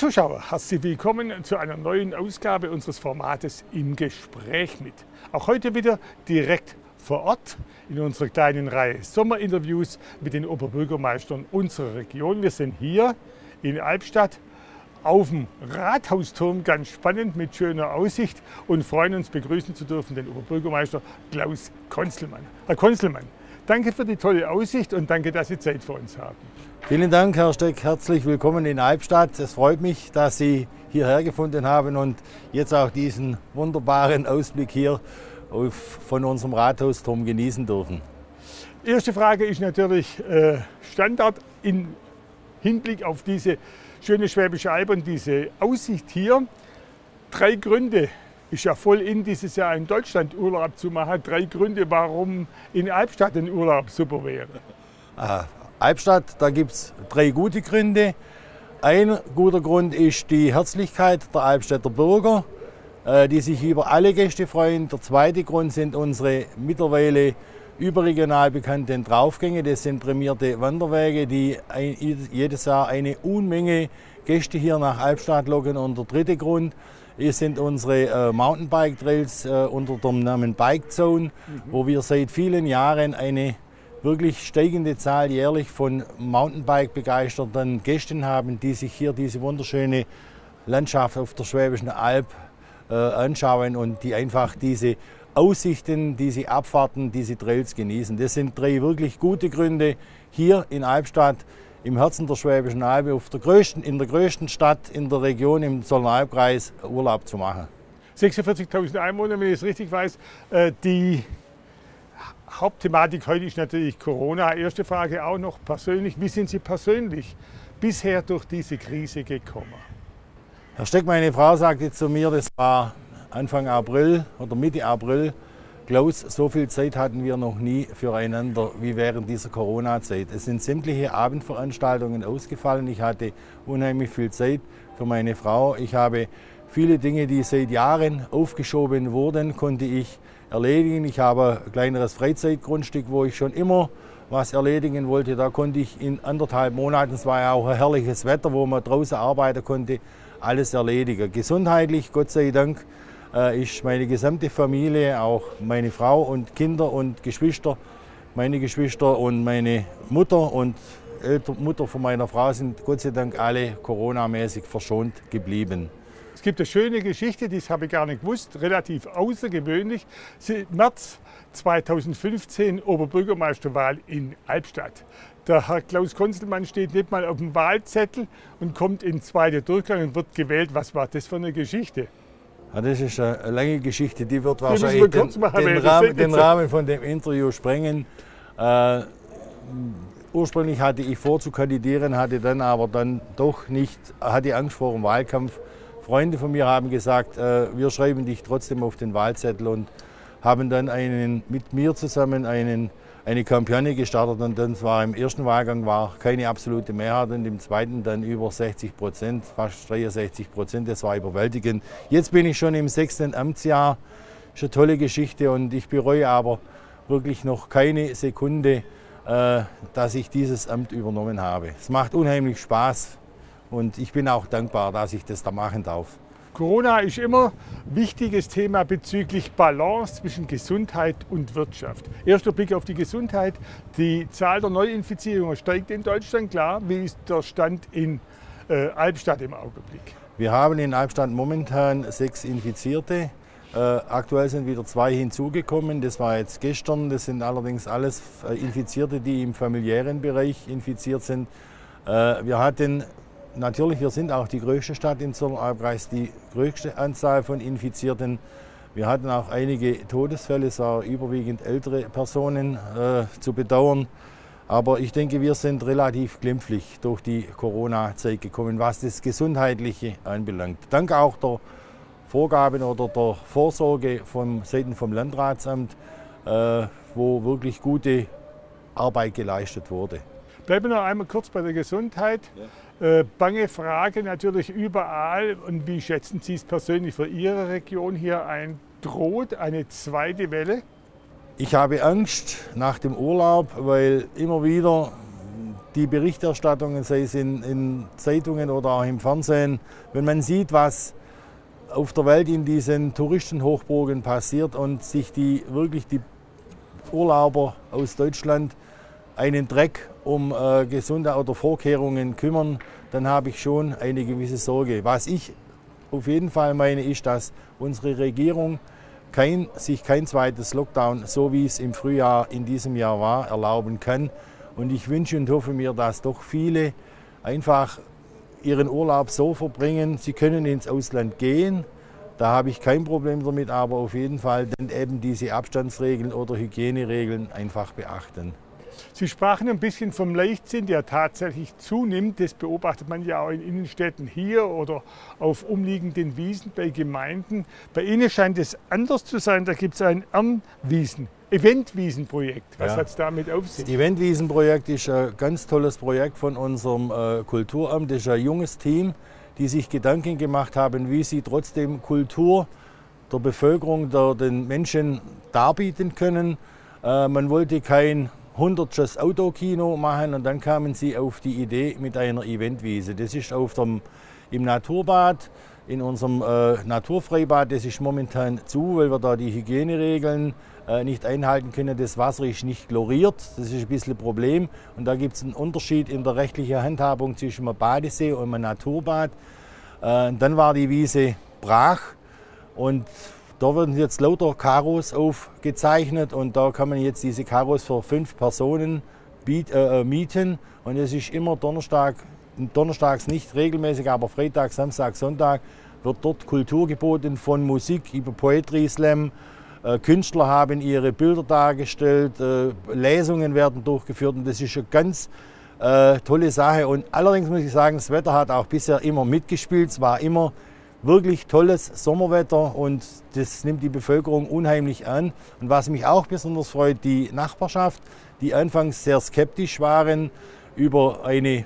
Zuschauer, herzlich willkommen zu einer neuen Ausgabe unseres Formates Im Gespräch mit. Auch heute wieder direkt vor Ort in unserer kleinen Reihe Sommerinterviews mit den Oberbürgermeistern unserer Region. Wir sind hier in Albstadt auf dem Rathausturm, ganz spannend mit schöner Aussicht und freuen uns begrüßen zu dürfen den Oberbürgermeister Klaus Konzelmann. Herr Konzelmann, danke für die tolle Aussicht und danke, dass Sie Zeit für uns haben. Vielen Dank, Herr Steck. Herzlich willkommen in Albstadt. Es freut mich, dass Sie hierher gefunden haben und jetzt auch diesen wunderbaren Ausblick hier auf, von unserem Rathausturm genießen dürfen. Erste Frage ist natürlich äh, Standard im Hinblick auf diese schöne Schwäbische Alb und diese Aussicht hier. Drei Gründe, ist ja voll in dieses Jahr in Deutschland Urlaub zu machen. Drei Gründe, warum in Albstadt ein Urlaub super wäre. Ah, Albstadt, da gibt es drei gute Gründe. Ein guter Grund ist die Herzlichkeit der Albstädter Bürger, äh, die sich über alle Gäste freuen. Der zweite Grund sind unsere mittlerweile überregional bekannten Draufgänge. Das sind prämierte Wanderwege, die jedes Jahr eine Unmenge Gäste hier nach Albstadt locken. Und der dritte Grund sind unsere äh, Mountainbike-Trails äh, unter dem Namen Bike Zone, mhm. wo wir seit vielen Jahren eine wirklich steigende Zahl jährlich von Mountainbike-begeisterten Gästen haben, die sich hier diese wunderschöne Landschaft auf der Schwäbischen Alb äh, anschauen und die einfach diese Aussichten, diese Abfahrten, diese Trails genießen. Das sind drei wirklich gute Gründe, hier in Albstadt im Herzen der Schwäbischen Alb, auf der größten, in der größten Stadt in der Region im Zollernalbkreis Urlaub zu machen. 46.000 Einwohner, wenn ich es richtig weiß. Äh, die Hauptthematik heute ist natürlich Corona. Erste Frage auch noch persönlich. Wie sind Sie persönlich bisher durch diese Krise gekommen? Herr Steck, meine Frau sagte zu mir, das war Anfang April oder Mitte April, Klaus, so viel Zeit hatten wir noch nie füreinander wie während dieser Corona-Zeit. Es sind sämtliche Abendveranstaltungen ausgefallen. Ich hatte unheimlich viel Zeit für meine Frau. Ich habe viele Dinge, die seit Jahren aufgeschoben wurden, konnte ich erledigen. Ich habe ein kleineres Freizeitgrundstück, wo ich schon immer was erledigen wollte. Da konnte ich in anderthalb Monaten, es war ja auch ein herrliches Wetter, wo man draußen arbeiten konnte, alles erledigen. Gesundheitlich, Gott sei Dank, äh, ist meine gesamte Familie, auch meine Frau und Kinder und Geschwister, meine Geschwister und meine Mutter und Elter, Mutter von meiner Frau sind Gott sei Dank alle coronamäßig verschont geblieben. Es gibt eine schöne Geschichte, die habe ich gar nicht gewusst, relativ außergewöhnlich. März 2015 Oberbürgermeisterwahl in Albstadt. Der Herr Klaus Konzelmann steht nicht mal auf dem Wahlzettel und kommt in zweiter Durchgang und wird gewählt. Was war das für eine Geschichte? Ja, das ist eine lange Geschichte, die wird wahrscheinlich den, den, Rahmen, den, Rahmen, von dem Interview sprengen. Äh, ursprünglich hatte ich vor zu kandidieren, hatte dann aber dann doch nicht, hatte Angst vor dem Wahlkampf. Freunde von mir haben gesagt, äh, wir schreiben dich trotzdem auf den Wahlzettel und haben dann einen, mit mir zusammen einen eine Kampagne gestartet und dann war im ersten Wahlgang war keine absolute Mehrheit und im zweiten dann über 60 Prozent, fast 63 Prozent. Das war überwältigend. Jetzt bin ich schon im sechsten Amtsjahr. Ist eine tolle Geschichte und ich bereue aber wirklich noch keine Sekunde, äh, dass ich dieses Amt übernommen habe. Es macht unheimlich Spaß und ich bin auch dankbar, dass ich das da machen darf. Corona ist immer ein wichtiges Thema bezüglich Balance zwischen Gesundheit und Wirtschaft. Erster Blick auf die Gesundheit. Die Zahl der Neuinfizierungen steigt in Deutschland, klar. Wie ist der Stand in äh, Albstadt im Augenblick? Wir haben in Albstadt momentan sechs Infizierte. Äh, aktuell sind wieder zwei hinzugekommen. Das war jetzt gestern. Das sind allerdings alles äh, Infizierte, die im familiären Bereich infiziert sind. Äh, wir hatten natürlich, wir sind auch die größte Stadt im Zollernalbkreis, die größte Anzahl von Infizierten. Wir hatten auch einige Todesfälle, es waren überwiegend ältere Personen äh, zu bedauern. Aber ich denke, wir sind relativ glimpflich durch die Corona-Zeit gekommen, was das Gesundheitliche anbelangt. Dank auch der Vorgaben oder der Vorsorge vom Seiten vom Landratsamt, äh, wo wirklich gute Arbeit geleistet wurde. Bleiben wir noch einmal kurz bei der Gesundheit. Ja. Äh, bange Frage natürlich überall. Und wie schätzen Sie es persönlich für Ihre Region hier ein? Droht eine zweite Welle? Ich habe Angst nach dem Urlaub, weil immer wieder die Berichterstattungen, sei es in, in Zeitungen oder auch im Fernsehen, wenn man sieht, was auf der Welt in diesen Touristenhochburgen passiert und sich die wirklich die Urlauber aus Deutschland einen Dreck um äh, gesunde oder Vorkehrungen kümmern, dann habe ich schon eine gewisse Sorge. Was ich auf jeden Fall meine, ist, dass unsere Regierung kein, sich kein zweites Lockdown, so wie es im Frühjahr in diesem Jahr war, erlauben kann. Und ich wünsche und hoffe mir, dass doch viele einfach ihren Urlaub so verbringen, sie können ins Ausland gehen. Da habe ich kein Problem damit, aber auf jeden Fall dann eben diese Abstandsregeln oder Hygieneregeln einfach beachten. Sie sprachen ein bisschen vom Leichtsinn, der tatsächlich zunimmt. Das beobachtet man ja auch in Innenstädten hier oder auf umliegenden Wiesen bei Gemeinden. Bei Ihnen scheint es anders zu sein. Da gibt es ein Ernwiesen. Eventwiesenprojekt. Was ja. hat es damit auf sich? Das Eventwiesenprojekt ist ein ganz tolles Projekt von unserem äh, Kulturamt. Das ist ein junges Team, die sich Gedanken gemacht haben, wie sie trotzdem Kultur der Bevölkerung, der, den Menschen darbieten können. Äh, man wollte kein 100 Autokino machen und dann kamen sie auf die Idee mit einer Eventwiese. Das ist auf dem, im Naturbad, in unserem äh, Naturfreibad, das ist momentan zu, weil wir da die Hygieneregeln äh, nicht einhalten können. Das Wasser ist nicht chloriert, das ist ein bisschen ein Problem. Und da gibt es einen Unterschied in der rechtlichen Handhabung zwischen einem Badesee und einem Naturbad. Äh, dann war die Wiese brach und da werden jetzt lauter Karos aufgezeichnet und da kann man jetzt diese Karos für fünf Personen biet, äh, äh, mieten. Und es ist immer Donnerstag, donnerstags nicht regelmäßig, aber Freitag, Samstag, Sonntag wird dort Kultur geboten von Musik über Poetry Slam. Äh, Künstler haben ihre Bilder dargestellt, äh, Lesungen werden durchgeführt und das ist eine ganz tolle Sache. Und allerdings muss ich sagen, das Wetter hat auch bisher immer mitgespielt. Es war immer wirklich tolles Sommerwetter und das nimmt die Bevölkerung unheimlich an. Und was mich auch besonders freut, die Nachbarschaft, die anfangs sehr skeptisch waren über eine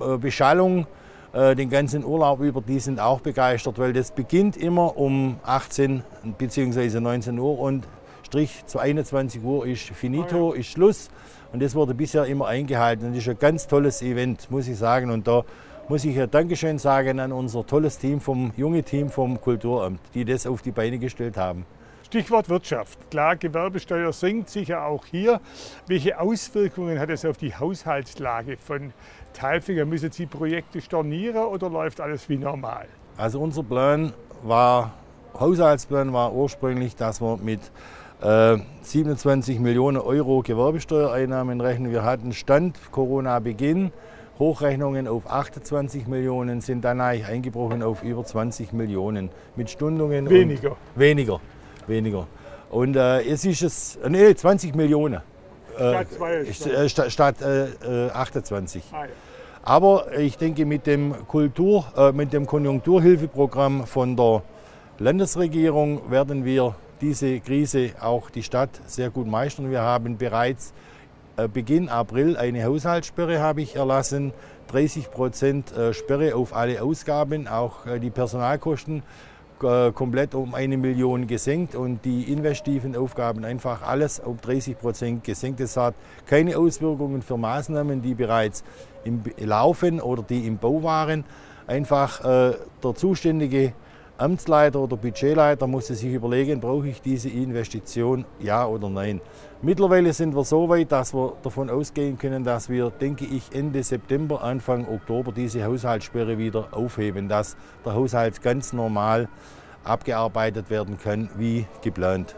äh, Beschallung äh, den ganzen Urlaub über, die sind auch begeistert, weil das beginnt immer um 18 bzw. 19 Uhr und Strich zu 21 Uhr ist finito, ist Schluss. Und das wurde bisher immer eingehalten. Und das ist ein ganz tolles Event, muss ich sagen. Und da muss ich ein Dankeschön sagen an unser tolles Team, vom junge Team vom Kulturamt, die das auf die Beine gestellt haben. Stichwort Wirtschaft. Klar, Gewerbesteuer sinkt sicher auch hier. Welche Auswirkungen hat es auf die Haushaltslage von Teilfinger? Müssen Sie Projekte stornieren oder läuft alles wie normal? Also unser Plan war, Haushaltsplan war ursprünglich, dass wir mit äh, 27 Millionen Euro Gewerbesteuereinnahmen rechnen. Wir hatten Stand Corona-Beginn Hochrechnungen auf 28 Millionen sind dann eigentlich eingebrochen auf über 20 Millionen mit Stundungen. Weniger. weniger, weniger. Und äh, jetzt ist es, äh, nee, 20 Millionen. Statt, äh, statt, statt äh, 28. Äh, ah, ja. Aber ich denke, mit dem, Kultur, äh, mit dem Konjunkturhilfeprogramm von der Landesregierung werden wir diese Krise auch die Stadt sehr gut meistern. Wir haben bereits äh, Beginn April eine Haushaltssperre habe ich erlassen. 30 Prozent äh, Sperre auf alle Ausgaben, auch äh, die Personalkosten komplett um eine Million gesenkt und die investiven Aufgaben einfach alles um 30 Prozent gesenkt. Das hat keine Auswirkungen für Maßnahmen, die bereits im Laufen oder die im Bau waren. Einfach äh, der zuständige Amtsleiter oder Budgetleiter musste sich überlegen, brauche ich diese Investition, ja oder nein. Mittlerweile sind wir so weit, dass wir davon ausgehen können, dass wir, denke ich, Ende September, Anfang Oktober diese Haushaltssperre wieder aufheben, dass der Haushalt ganz normal abgearbeitet werden kann, wie geplant.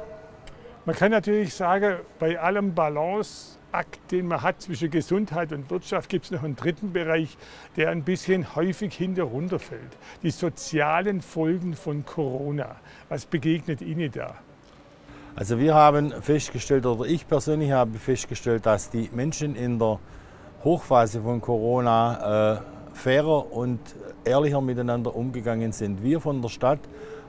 Man kann natürlich sagen, bei allem Balance Akt, den man hat zwischen Gesundheit und Wirtschaft, gibt es noch einen dritten Bereich, der ein bisschen häufig hinter runterfällt. Die sozialen Folgen von Corona. Was begegnet Ihnen da? Also wir haben festgestellt, oder ich persönlich habe festgestellt, dass die Menschen in der Hochphase von Corona äh, fairer und ehrlicher miteinander umgegangen sind. Wir von der Stadt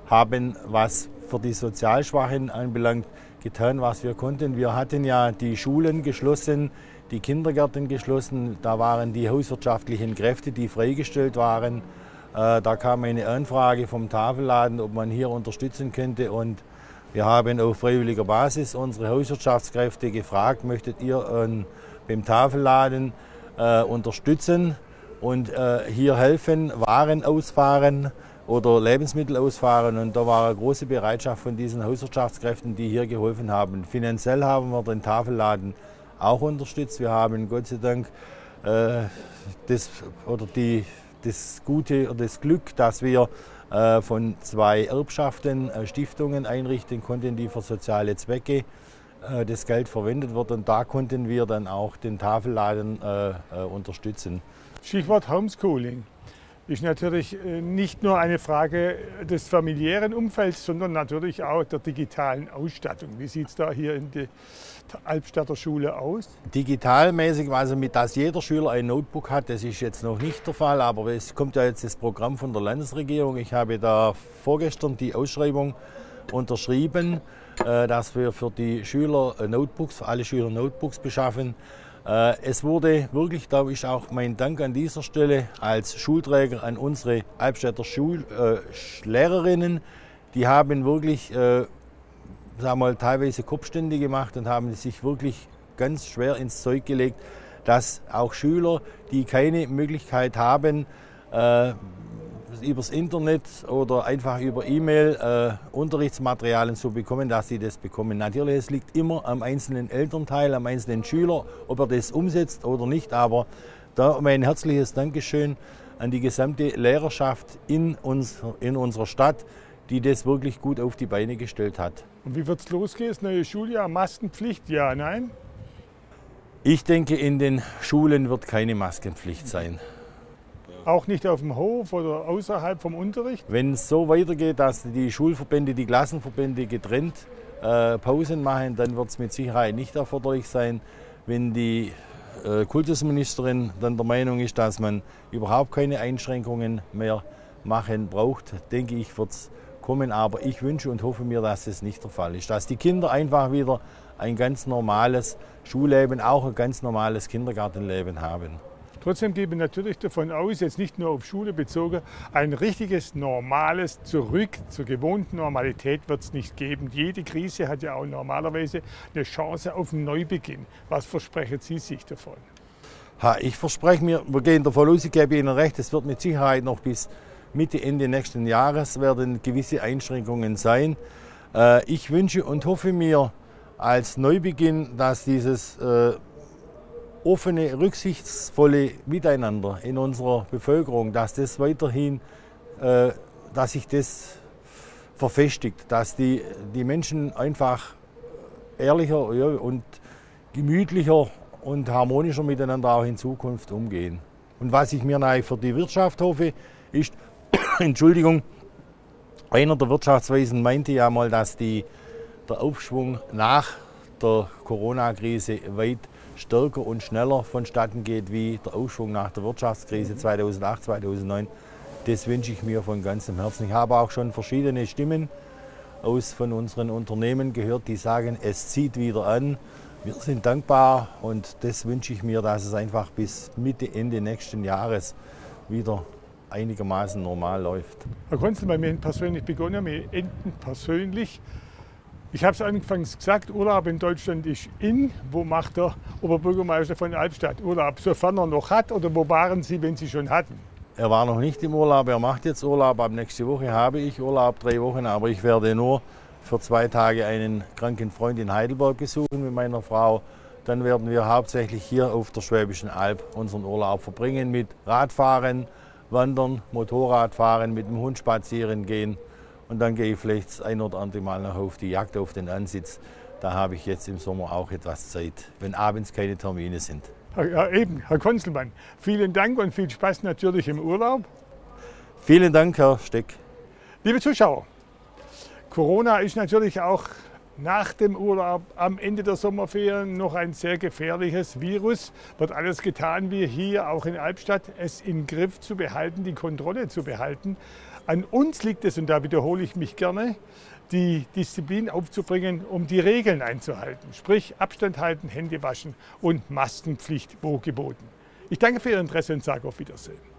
haben, was für die Sozialschwachen anbelangt, getan, was wir konnten. Wir hatten ja die Schulen geschlossen, die Kindergärten geschlossen. Da waren die hauswirtschaftlichen Kräfte, die freigestellt waren. Äh, da kam eine Anfrage vom Tafelladen, ob man hier unterstützen könnte. Und wir haben auf freiwilliger Basis unsere Hauswirtschaftskräfte gefragt, möchtet ihr beim Tafelladen äh, unterstützen und äh, hier helfen, Waren ausfahren oder Lebensmittel ausfahren. Und da war eine große Bereitschaft von diesen Hauswirtschaftskräften, die hier geholfen haben. Finanziell haben wir den Tafelladen auch unterstützt. Wir haben Gott sei Dank äh, das, oder die, das Gute oder das Glück, dass wir äh, von zwei Erbschaften äh, Stiftungen einrichten konnten, die für soziale Zwecke äh, das Geld verwendet wird. Und da konnten wir dann auch den Tafelladen äh, äh, unterstützen. Stichwort Homeschooling ist natürlich äh, nicht nur eine Frage des familiären Umfelds, sondern natürlich auch der digitalen Ausstattung. Wie sieht es da hier in der Albstadter Schule aus? Digitalmäßig, also mit dass jeder Schüler ein Notebook hat, das ist jetzt noch nicht der Fall, aber es kommt ja jetzt das Programm von der Landesregierung. Ich habe da vorgestern die Ausschreibung unterschrieben, äh, dass wir für die Schüler Notebooks, für alle Schüler Notebooks beschaffen. Äh, es wurde wirklich, da ist auch mein Dank an dieser Stelle als Schulträger an unsere Albstädter Schullehrerinnen. Äh, die haben wirklich, äh, sagen mal, teilweise Kopfstände gemacht und haben sich wirklich ganz schwer ins Zeug gelegt, dass auch Schüler, die keine Möglichkeit haben, äh, übers Internet oder einfach über E-Mail äh, Unterrichtsmaterialien zu bekommen, dass sie das bekommen. Natürlich, es liegt immer am einzelnen Elternteil, am einzelnen Schüler, ob er das umsetzt oder nicht. Aber da mein herzliches Dankeschön an die gesamte Lehrerschaft in, uns, in unserer Stadt, die das wirklich gut auf die Beine gestellt hat. Und wie wird es losgehen? Das neue Schuljahr, Maskenpflicht, ja, nein? Ich denke, in den Schulen wird keine Maskenpflicht sein. Auch nicht auf dem Hof oder außerhalb vom Unterricht? Wenn es so weitergeht, dass die Schulverbände, die Klassenverbände getrennt äh, Pausen machen, dann wird es mit Sicherheit nicht erforderlich sein. Wenn die äh, Kultusministerin dann der Meinung ist, dass man überhaupt keine Einschränkungen mehr machen braucht, denke ich, wird es kommen. Aber ich wünsche und hoffe mir, dass es nicht der Fall ist. Dass die Kinder einfach wieder ein ganz normales Schulleben, auch ein ganz normales Kindergartenleben haben. Trotzdem gebe ich natürlich davon aus, jetzt nicht nur auf Schule bezogen, ein richtiges normales Zurück zur gewohnten Normalität wird es nicht geben. Jede Krise hat ja auch normalerweise eine Chance auf einen Neubeginn. Was versprechen Sie sich davon? Ha, ich verspreche mir, wir gehen davon aus, ich gebe Ihnen recht, es wird mit Sicherheit noch bis Mitte, Ende nächsten Jahres werden gewisse Einschränkungen sein. Äh, ich wünsche und hoffe mir als Neubeginn, dass dieses äh, offene, rücksichtsvolle Miteinander in unserer Bevölkerung, dass das weiterhin, äh, dass sich das verfestigt, dass die, die Menschen einfach ehrlicher ja, und gemütlicher und harmonischer miteinander auch in Zukunft umgehen. Und was ich mir für die Wirtschaft hoffe, ist, Entschuldigung, einer der Wirtschaftsweisen meinte ja mal, dass die, der Aufschwung nach der Corona-Krise weit stärker und schneller vonstatten geht wie der Aufschwung nach der Wirtschaftskrise 2008, 2009. Das wünsche ich mir von ganzem Herzen. Ich habe auch schon verschiedene Stimmen aus von unseren Unternehmen gehört, die sagen, es zieht wieder an. Wir sind dankbar und das wünsche ich mir, dass es einfach bis Mitte, Ende nächsten Jahres wieder einigermaßen normal läuft. Herr Konzel, bei mir persönlich begonnen, wir enden persönlich. Ich habe es anfangs gesagt, Urlaub in Deutschland ist in. Wo macht der Oberbürgermeister von Albstadt Urlaub, sofern er noch hat? Oder wo waren Sie, wenn Sie schon hatten? Er war noch nicht im Urlaub, er macht jetzt Urlaub. Ab nächste Woche habe ich Urlaub, drei Wochen. Aber ich werde nur für zwei Tage einen kranken Freund in Heidelberg besuchen mit meiner Frau. Dann werden wir hauptsächlich hier auf der Schwäbischen Alb unseren Urlaub verbringen mit Radfahren, Wandern, Motorradfahren, mit dem Hund spazieren gehen und dann gehe ich vielleicht das ein oder andere Mal noch auf die Jagd auf den Ansitz. Da habe ich jetzt im Sommer auch etwas Zeit, wenn abends keine Termine sind. Ja, eben, Herr Konzelmann. Vielen Dank und viel Spaß natürlich im Urlaub. Vielen Dank, Herr Steck. Liebe Zuschauer, Corona ist natürlich auch nach dem Urlaub am Ende der Sommerferien noch ein sehr gefährliches Virus. Wird alles getan, wie hier auch in Albstadt, es im Griff zu behalten, die Kontrolle zu behalten. An uns liegt es, und da wiederhole ich mich gerne, die Disziplin aufzubringen, um die Regeln einzuhalten. Sprich Abstand halten, Hände waschen und Maskenpflicht wo geboten. Ich danke für Ihr Interesse und sage auf Wiedersehen.